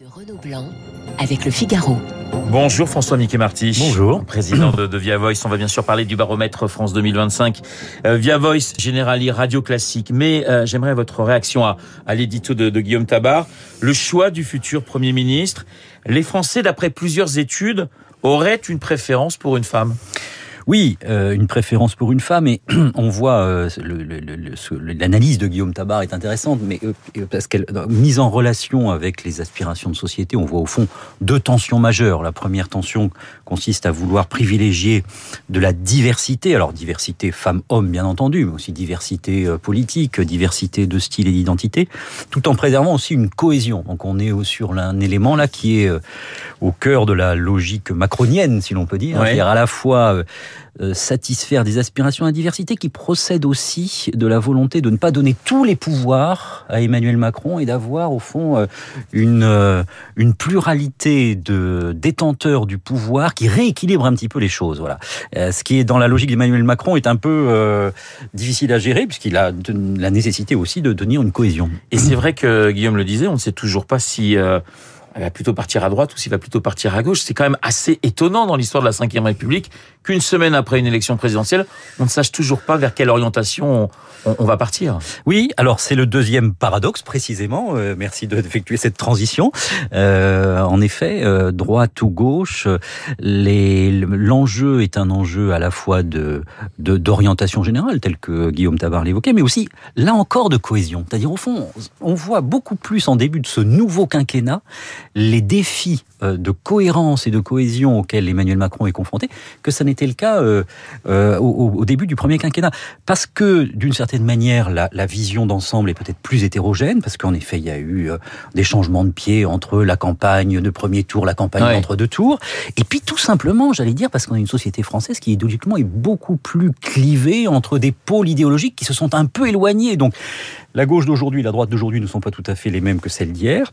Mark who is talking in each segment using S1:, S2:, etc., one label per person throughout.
S1: de Renaud Blanc avec le Figaro.
S2: Bonjour François Mickey Marty.
S3: Bonjour.
S2: Président de, de, Via Voice. On va bien sûr parler du baromètre France 2025. Euh, Via Voice, Generali, Radio Classique. Mais euh, j'aimerais votre réaction à, à l'édito de, de Guillaume Tabar. Le choix du futur Premier ministre. Les Français, d'après plusieurs études, auraient une préférence pour une femme.
S3: Oui, euh, une préférence pour une femme, et on voit euh, l'analyse de Guillaume Tabar est intéressante, mais euh, parce qu'elle mise en relation avec les aspirations de société, on voit au fond deux tensions majeures. La première tension consiste à vouloir privilégier de la diversité, alors diversité femmes-hommes bien entendu, mais aussi diversité politique, diversité de style et d'identité, tout en préservant aussi une cohésion. Donc on est sur un élément là qui est au cœur de la logique macronienne, si l'on peut dire, ouais. c'est-à-dire à la fois euh, satisfaire des aspirations à diversité qui procèdent aussi de la volonté de ne pas donner tous les pouvoirs à Emmanuel Macron et d'avoir au fond euh, une, euh, une pluralité de détenteurs du pouvoir qui rééquilibre un petit peu les choses. Voilà. Ce qui est dans la logique d'Emmanuel Macron est un peu euh, difficile à gérer puisqu'il a la nécessité aussi de tenir une cohésion.
S2: Et c'est vrai que Guillaume le disait, on ne sait toujours pas si euh va plutôt partir à droite ou s'il va plutôt partir à gauche. C'est quand même assez étonnant dans l'histoire de la Ve République qu'une semaine après une élection présidentielle, on ne sache toujours pas vers quelle orientation on, va partir.
S3: Oui, alors c'est le deuxième paradoxe précisément. Euh, merci d'effectuer cette transition. Euh, en effet, euh, droite ou gauche, l'enjeu est un enjeu à la fois de d'orientation générale, tel que Guillaume Tabar l'évoquait, mais aussi là encore de cohésion. C'est-à-dire au fond, on voit beaucoup plus en début de ce nouveau quinquennat les défis de cohérence et de cohésion auxquels Emmanuel Macron est confronté que ça n'était le cas euh, euh, au, au, début du premier quinquennat. Parce que, d'une certaine manière, la, la vision d'ensemble est peut-être plus hétérogène, parce qu'en effet, il y a eu euh, des changements de pied entre la campagne de premier tour, la campagne ouais. entre deux tours, et puis tout simplement, j'allais dire, parce qu'on a une société française qui, idéologiquement, est beaucoup plus clivée entre des pôles idéologiques qui se sont un peu éloignés. Donc, la gauche d'aujourd'hui et la droite d'aujourd'hui ne sont pas tout à fait les mêmes que celles d'hier.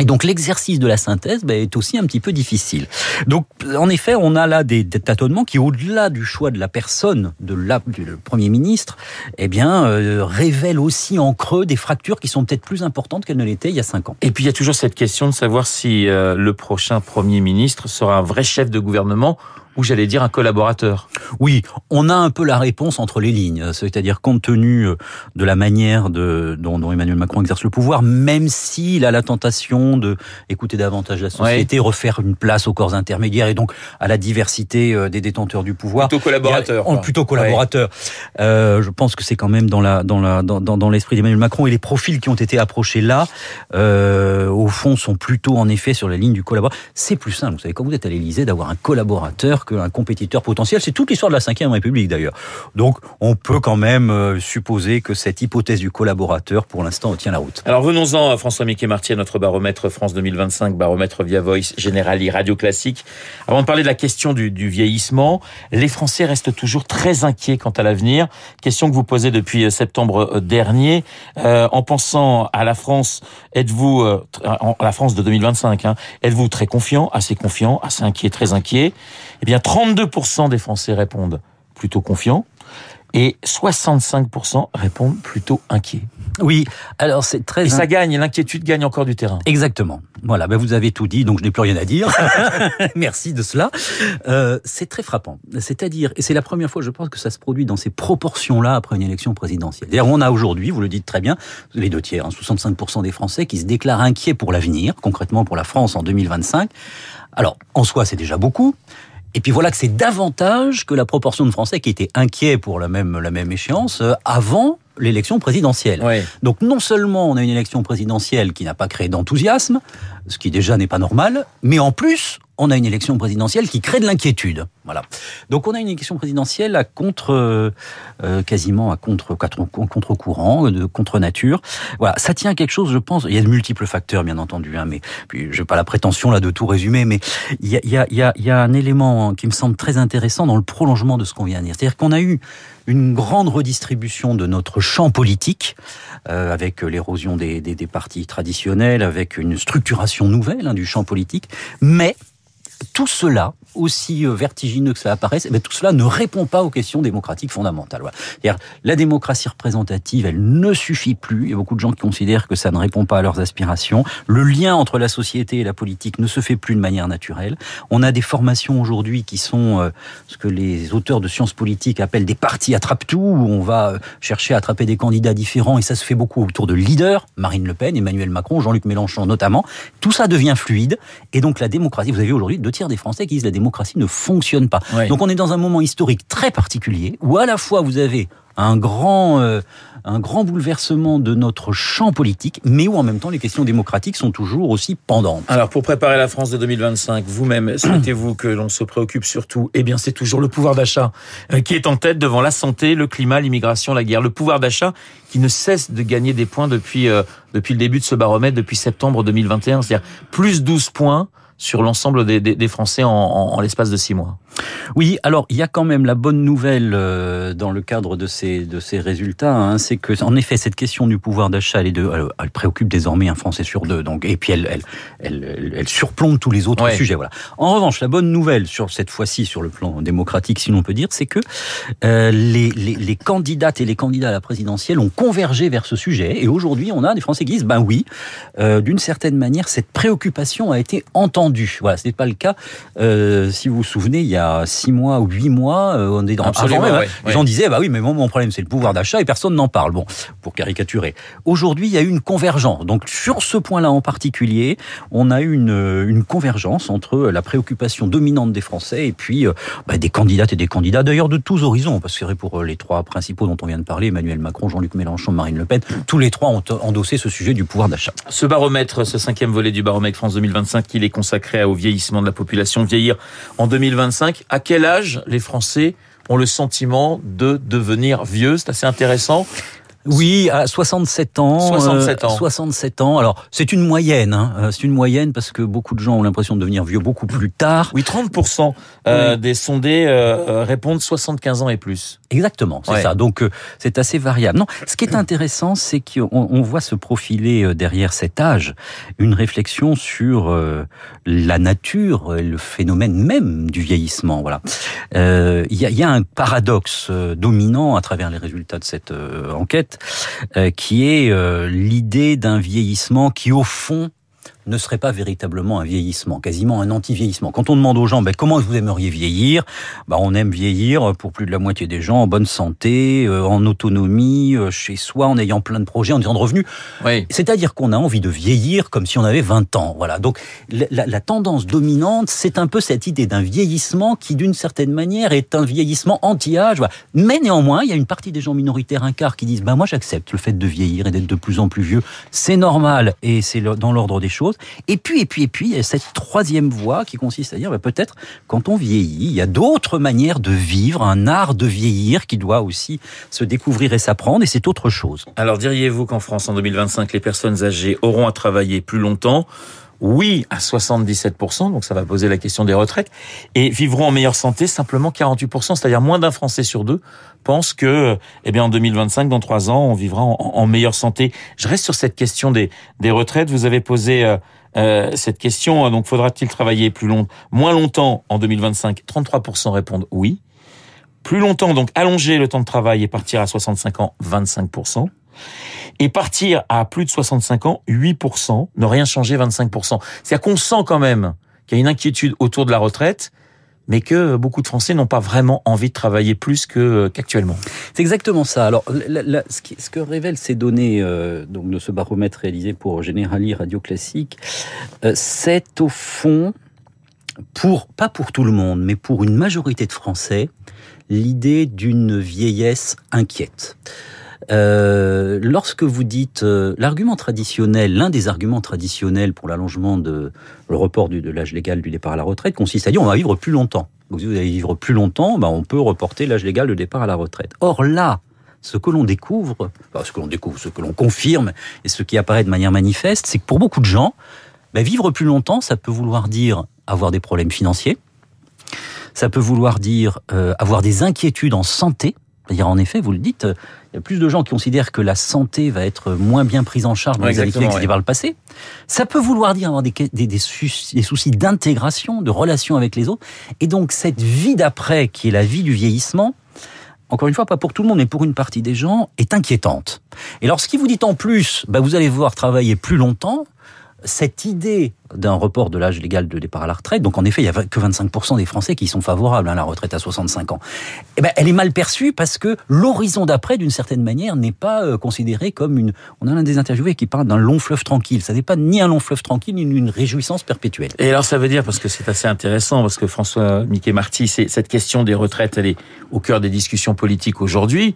S3: Et donc l'exercice de la synthèse bah, est aussi un petit peu difficile. Donc en effet, on a là des, tâtonnements qui, au-delà du choix de la personne de la, du Premier ministre, eh bien euh, révèlent aussi en creux des fractures qui sont peut-être plus importantes qu'elles ne l'étaient il y a cinq ans.
S2: Et puis il y a toujours cette question de savoir si euh, le prochain Premier ministre sera un vrai chef de gouvernement ou j'allais dire un collaborateur?
S3: Oui, on a un peu la réponse entre les lignes, c'est-à-dire compte tenu de la manière de, dont, dont, Emmanuel Macron exerce le pouvoir, même s'il a la tentation de écouter davantage la société, ouais. refaire une place aux corps intermédiaires et donc à la diversité des détenteurs du pouvoir.
S2: Plutôt collaborateur.
S3: A, plutôt collaborateur. Ouais. Euh, je pense que c'est quand même dans la dans la dans, dans, dans l'esprit d'Emmanuel Macron et les profils qui ont été approchés là, euh, au fond, sont plutôt en effet sur la ligne du collaborateur. C'est plus simple, vous savez, quand vous êtes à l'Élysée, d'avoir un collaborateur qu'un compétiteur potentiel. C'est toute l'histoire de la Ve République d'ailleurs. Donc on peut quand même euh, supposer que cette hypothèse du collaborateur, pour l'instant, tient la route.
S2: Alors venons-en, François Mickey Marty, à notre baromètre France 2025, baromètre via Voice, Generali, Radio Classique. Avant de parler de la question du, vieillissement, les Français restent toujours très inquiets quant à l'avenir. Question que vous posez depuis septembre dernier. Euh, en pensant à la France, êtes-vous, euh, la France de 2025, hein, êtes-vous très confiant, assez confiant, assez inquiet, très inquiet? Eh bien, 32% des Français répondent plutôt confiants et 65% répondent plutôt inquiets.
S3: Oui, alors c'est très...
S2: Et ça gagne, l'inquiétude gagne encore du terrain.
S3: Exactement. Voilà, ben vous avez tout dit, donc je n'ai plus rien à dire. Merci de cela. Euh, c'est très frappant. C'est-à-dire, et c'est la première fois, je pense, que ça se produit dans ces proportions-là après une élection présidentielle. D'ailleurs, on a aujourd'hui, vous le dites très bien, les deux tiers, hein, 65% des Français qui se déclarent inquiets pour l'avenir, concrètement pour la France en 2025. Alors, en soi, c'est déjà beaucoup. Et puis voilà que c'est davantage que la proportion de Français qui étaient inquiets pour la même, la même échéance euh, avant l'élection présidentielle.
S2: Oui.
S3: Donc non seulement on a une élection présidentielle qui n'a pas créé d'enthousiasme, ce qui déjà n'est pas normal, mais en plus on a une élection présidentielle qui crée de l'inquiétude. Voilà. Donc on a une élection présidentielle à contre, euh, quasiment à contre, contre courant, de contre nature. Voilà, ça tient à quelque chose, je pense. Il y a de multiples facteurs, bien entendu, hein, mais puis j'ai pas la prétention là de tout résumer, mais il y a, y a, y y a un élément qui me semble très intéressant dans le prolongement de ce qu'on vient de dire. C'est-à-dire qu'on a eu une grande redistribution de notre champ politique, euh, avec l'érosion des, des partis traditionnels, avec une structuration nouvelle hein, du champ politique, mais tout cela, aussi euh, vertigineux que ça apparaisse, mais tout cela ne répond pas aux questions démocratiques fondamentales. La démocratie représentative, elle ne suffit plus. Il y a beaucoup de gens qui considèrent que ça ne répond pas à leurs aspirations. Le lien entre la société et la politique ne se fait plus de manière naturelle. On a des formations aujourd'hui qui sont euh, ce que les auteurs de sciences politiques appellent des partis attrape-tout, où on va euh, chercher à attraper des candidats différents, et ça se fait beaucoup autour de leaders, Marine Le Pen, Emmanuel Macron, Jean-Luc Mélenchon notamment. Tout ça devient fluide, et donc la démocratie, vous avez aujourd'hui deux tiers des Français qui disent la démocratie ne fonctionne pas. Donc on est dans un moment historique très particulier, où à la fois vous avez un grand, euh, un grand bouleversement de notre champ politique, mais où en même temps les questions démocratiques sont toujours aussi pendantes.
S2: Alors pour préparer la France de 2025, vous-même, souhaitez-vous que l'on se préoccupe surtout Eh bien c'est toujours le pouvoir d'achat euh, qui est en tête devant la santé, le climat, l'immigration, la guerre. Le pouvoir d'achat qui ne cesse de gagner des points depuis, euh, depuis le début de ce baromètre, depuis septembre 2021, c'est-à-dire plus 12 points sur l'ensemble des, Français en, en, l'espace de six mois.
S3: Oui, alors il y a quand même la bonne nouvelle euh, dans le cadre de ces de ces résultats, hein, c'est que en effet cette question du pouvoir d'achat, elle, elle, elle, préoccupe désormais un Français sur deux, donc et puis elle elle elle, surplombe tous les autres sujets. Voilà. En revanche, la bonne nouvelle sur cette fois-ci sur le plan démocratique, si l'on peut dire, c'est que euh, les, les, les candidates et les candidats à la présidentielle ont convergé vers ce sujet, et aujourd'hui on a des Français qui disent ben oui, euh, d'une certaine manière cette préoccupation a été entendue voilà, ce n'est pas le cas. Si vous vous souvenez, il y a six mois ou huit mois, euh, on est dans avant même, hein, les gens disaient bah oui, mais mon problème c'est le pouvoir d'achat et personne n'en parle. Bon, pour caricaturer. Aujourd'hui, il y a eu une convergence. Donc sur ce point-là en particulier, on a eu une, une convergence entre la préoccupation dominante des Français et puis euh, bah, des candidates et des candidats, d'ailleurs de tous horizons, parce que pour les trois principaux dont on vient de parler, Emmanuel Macron, Jean-Luc Mélenchon, Marine Le Pen, tous les trois ont endossé ce sujet du pouvoir d'achat.
S2: Ce baromètre, ce cinquième volet du baromètre France 2025, il est consacré au vieillissement de la population, vieillir en 2025. À quel âge les Français ont le sentiment de devenir vieux? C'est assez intéressant.
S3: Oui, à 67 ans.
S2: 67 ans.
S3: 67 ans. Alors, c'est une moyenne. Hein. Euh, c'est une moyenne parce que beaucoup de gens ont l'impression de devenir vieux beaucoup plus tard.
S2: Oui, 30% euh, des sondés euh, répondent 75 ans et plus.
S3: Exactement, c'est ça. Donc, c'est assez variable. Non, ce qui est intéressant, c'est qu'on on voit se profiler derrière cet âge une réflexion sur la nature, le phénomène même du vieillissement. Voilà. Il y, a, y a un paradoxe dominant à travers les résultats de cette enquête euh, qui est euh, l'idée d'un vieillissement qui, au fond, ne serait pas véritablement un vieillissement, quasiment un anti-vieillissement. Quand on demande aux gens ben, comment vous aimeriez vieillir, ben, on aime vieillir pour plus de la moitié des gens en bonne santé, euh, en autonomie, euh, chez soi, en ayant plein de projets, en ayant de revenus. Oui. C'est-à-dire qu'on a envie de vieillir comme si on avait 20 ans. Voilà. Donc la, la tendance dominante, c'est un peu cette idée d'un vieillissement qui, d'une certaine manière, est un vieillissement anti-âge. Voilà. Mais néanmoins, il y a une partie des gens minoritaires, un quart, qui disent ben, moi j'accepte le fait de vieillir et d'être de plus en plus vieux. C'est normal et c'est dans l'ordre des choses. Et puis, et puis, et puis, il y a cette troisième voie qui consiste à dire, bah, peut-être, quand on vieillit, il y a d'autres manières de vivre, un art de vieillir qui doit aussi se découvrir et s'apprendre, et c'est autre chose.
S2: Alors, diriez-vous qu'en France, en 2025, les personnes âgées auront à travailler plus longtemps? Oui à 77%, donc ça va poser la question des retraites, et vivront en meilleure santé simplement 48%, c'est-à-dire moins d'un Français sur deux pense que, eh bien, en 2025, dans trois ans, on vivra en, meilleure santé. Je reste sur cette question des, des retraites. Vous avez posé euh, euh, cette question, donc faudra-t-il travailler plus long, moins longtemps en 2025 33% répondent oui. Plus longtemps, donc allonger le temps de travail et partir à 65 ans, 25%. Et partir à plus de 65 ans, 8%. Ne rien changer, 25%. C'est-à-dire qu'on sent quand même qu'il y a une inquiétude autour de la retraite mais que beaucoup de Français n'ont pas vraiment envie de travailler plus que qu'actuellement.
S3: C'est exactement ça. Alors, ce, que révèlent ces données euh, donc de ce baromètre réalisé pour Generali Radio Classique, euh, c'est au fond pour pas pour tout le monde, mais pour une majorité de Français, l'idée d'une vieillesse inquiète. Euh, lorsque vous dites euh, l'argument traditionnel, l'un des arguments traditionnels pour l'allongement de le report de l'âge légal du départ à la retraite consiste à dire on va vivre plus longtemps. Donc si vous allez vivre plus longtemps, ben, on peut reporter l'âge légal de départ à la retraite. Or là, ce que l'on découvre, enfin, ce que l'on découvre, ce que l'on confirme et ce qui apparaît de manière manifeste, c'est que pour beaucoup de gens, ben, vivre plus longtemps, ça peut vouloir dire avoir des problèmes financiers, ça peut vouloir dire euh, avoir des inquiétudes en santé, C'est-à-dire, en effet, vous le dites, il y a plus de gens qui considèrent que la santé va être moins bien prise en charge dans les années qui viennent par le passé. Ça peut vouloir dire avoir des, des, des, soucis d'intégration, de relation avec les autres. Et donc, cette vie d'après, qui est la vie du vieillissement, encore une fois, pas pour tout le monde, mais pour une partie des gens, est inquiétante. Et lorsqu'il vous dit en plus, bah, vous allez voir travailler plus longtemps, cette idée d'un report de l'âge légal de départ à la retraite, donc en effet, il n'y a que 25% des Français qui sont favorables à la retraite à 65 ans, eh ben, elle est mal perçue parce que l'horizon d'après, d'une certaine manière, n'est pas euh, considéré comme une... On a l'un des interviewés qui parle d'un long fleuve tranquille. Ça n'est pas ni un long fleuve tranquille, ni une réjouissance perpétuelle.
S2: Et alors ça veut dire, parce que c'est assez intéressant, parce que François Mickey Marty, cette question des retraites, elle est au cœur des discussions politiques aujourd'hui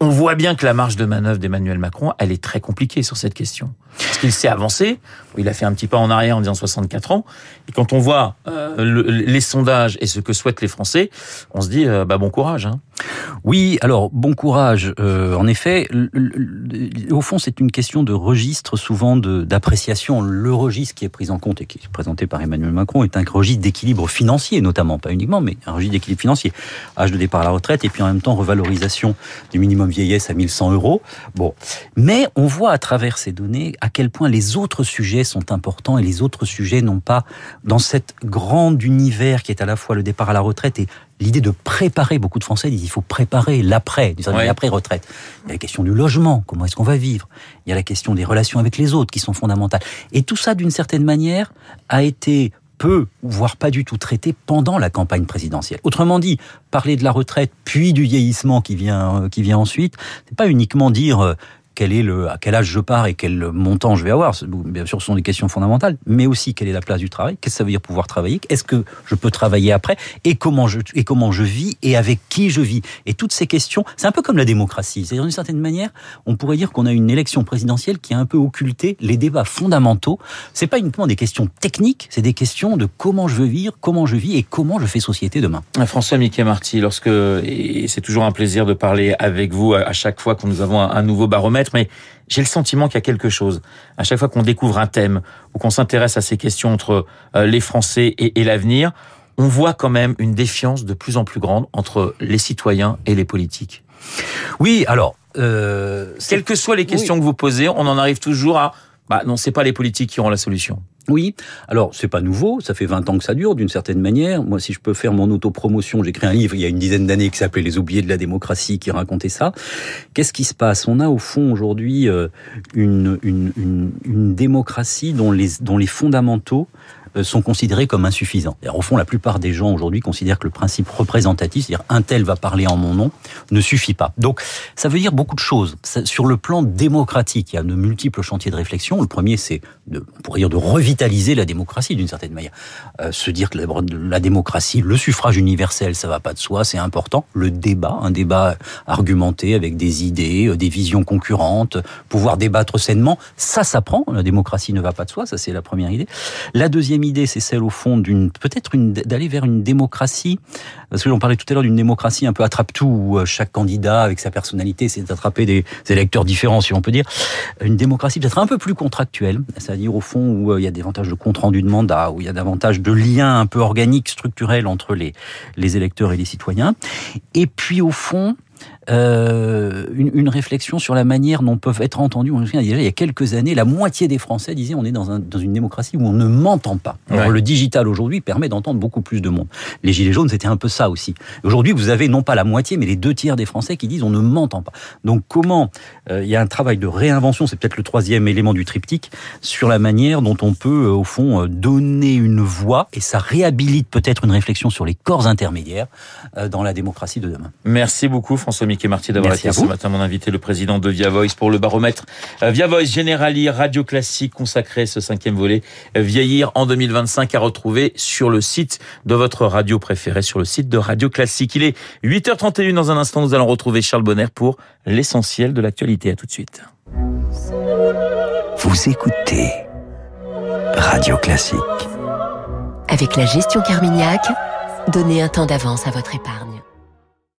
S2: on, voit bien que la marge de manœuvre d'Emmanuel Macron, elle est très compliquée sur cette question. Parce qu'il s'est avancé, il a fait un petit pas en arrière en disant 64 ans, et quand on voit euh, les sondages et ce que souhaitent les Français, on se dit, euh, bah bon courage. Hein.
S3: Oui, alors bon courage. Euh, en effet, au fond, c'est une question de registre, souvent d'appréciation. Le registre qui est pris en compte et qui est présenté par Emmanuel Macron est un registre d'équilibre financier, notamment, pas uniquement, mais un registre d'équilibre financier. Âge de départ à la retraite et puis en même temps revalorisation du minimum vieillesse à 1100 euros. Bon, mais on voit à travers ces données à quel point les autres sujets sont importants et les autres sujets n'ont pas dans cette grande univers qui est à la fois le départ à la retraite et l'idée de préparer, beaucoup de Français disent il faut préparer l'après, l'après-retraite. Il y a la question du logement, comment est-ce qu'on va vivre? Il y a la question des relations avec les autres qui sont fondamentales. Et tout ça, d'une certaine manière, a été peu, voire pas du tout traité pendant la campagne présidentielle. Autrement dit, parler de la retraite puis du vieillissement qui vient, euh, qui vient ensuite, c'est pas uniquement dire euh, quel est le, à quel âge je pars et quel montant je vais avoir. Bien sûr, ce sont des questions fondamentales, mais aussi quelle est la place du travail, qu'est-ce que ça veut dire pouvoir travailler, est-ce que je peux travailler après, et comment je, et comment je vis, et avec qui je vis? Et toutes ces questions, c'est un peu comme la démocratie. C'est-à-dire, d'une certaine manière, on pourrait dire qu'on a une élection présidentielle qui a un peu occulté les débats fondamentaux. C'est pas uniquement des questions techniques, c'est des questions de comment je veux vivre, comment je vis et comment je fais société demain.
S2: François Mickey Marty, lorsque, c'est toujours un plaisir de parler avec vous à chaque fois que nous avons un nouveau baromètre, mais j'ai le sentiment qu'il y a quelque chose. À chaque fois qu'on découvre un thème ou qu'on s'intéresse à ces questions entre euh, les Français et, l'avenir, on voit quand même une défiance de plus en plus grande entre les citoyens et les politiques.
S3: Oui, alors...
S2: Euh, Quelles que soient les questions que vous posez, on en arrive toujours à... Bah non, c'est pas les politiques qui auront la solution.
S3: Oui, alors c'est pas nouveau, ça fait 20 ans que ça dure d'une certaine manière. Moi, si je peux faire mon autopromotion, j'ai écrit un livre il y a une dizaine d'années qui s'appelait Les oubliés de la démocratie, qui racontait ça. Qu'est-ce qui se passe? On a au fond aujourd'hui euh, une, une, une, démocratie dont les, dont les fondamentaux sont considérés comme insuffisants. au fond, la plupart des gens aujourd'hui considèrent que le principe représentatif, c'est-à-dire un tel va parler en mon nom, ne suffit pas. Donc, ça veut dire beaucoup de choses. Sur le plan démocratique, il y a de multiples chantiers de réflexion. Le premier, c'est de, on pourrait dire de revitaliser la démocratie d'une certaine manière. Euh, se dire que la, la, démocratie, le suffrage universel, ça va pas de soi, c'est important. Le débat, un débat argumenté avec des idées, euh, des visions concurrentes, pouvoir débattre sainement, ça s'apprend. La démocratie ne va pas de soi, ça c'est la première idée. La deuxième idée, c'est celle au fond d'une peut-être une d'aller vers une démocratie. Parce que j'en parlais tout à l'heure d'une démocratie un peu attrape-tout où euh, chaque candidat avec sa personnalité, c'est d'attraper des, électeurs différents, si on peut dire. Une démocratie peut-être un peu plus contractuelle, c'est-à-dire au fond où euh, il y a davantage de compte rendu de mandat, où il y a davantage de liens un peu organiques, structurels entre les électeurs et les citoyens. Et puis au fond, euh, une, une, réflexion sur la manière dont peuvent être entendus. On déjà, il y a quelques années, la moitié des Français disaient on est dans, un, dans une démocratie où on ne m'entend pas. Alors, le digital aujourd'hui permet d'entendre beaucoup plus de monde. Les Gilets jaunes, c'était un peu ça aussi. Aujourd'hui, vous avez non pas la moitié, mais les deux tiers des Français qui disent on ne m'entend pas. Donc comment euh, il y a un travail de réinvention, c'est peut-être le troisième élément du triptyque, sur la manière dont on peut, euh, au fond, donner une voix, et ça réhabilite peut-être une réflexion sur les corps intermédiaires dans la démocratie de demain.
S2: Merci beaucoup François Mickey Marty d'avoir été ce matin mon invité, le président de Via Voice pour le baromètre euh, Via Voice Generali Radio Classique consacré ce cinquième volet euh, Vieillir en 2025 à retrouver sur le site de votre radio préférée, sur le site de Radio Classique. Il est 8h31 dans un instant, nous allons retrouver Charles Bonner pour l'essentiel de l'actualité. À tout de suite.
S1: Vous écoutez Radio Classique. Avec la gestion Carmignac, donnez un temps d'avance à votre épargne.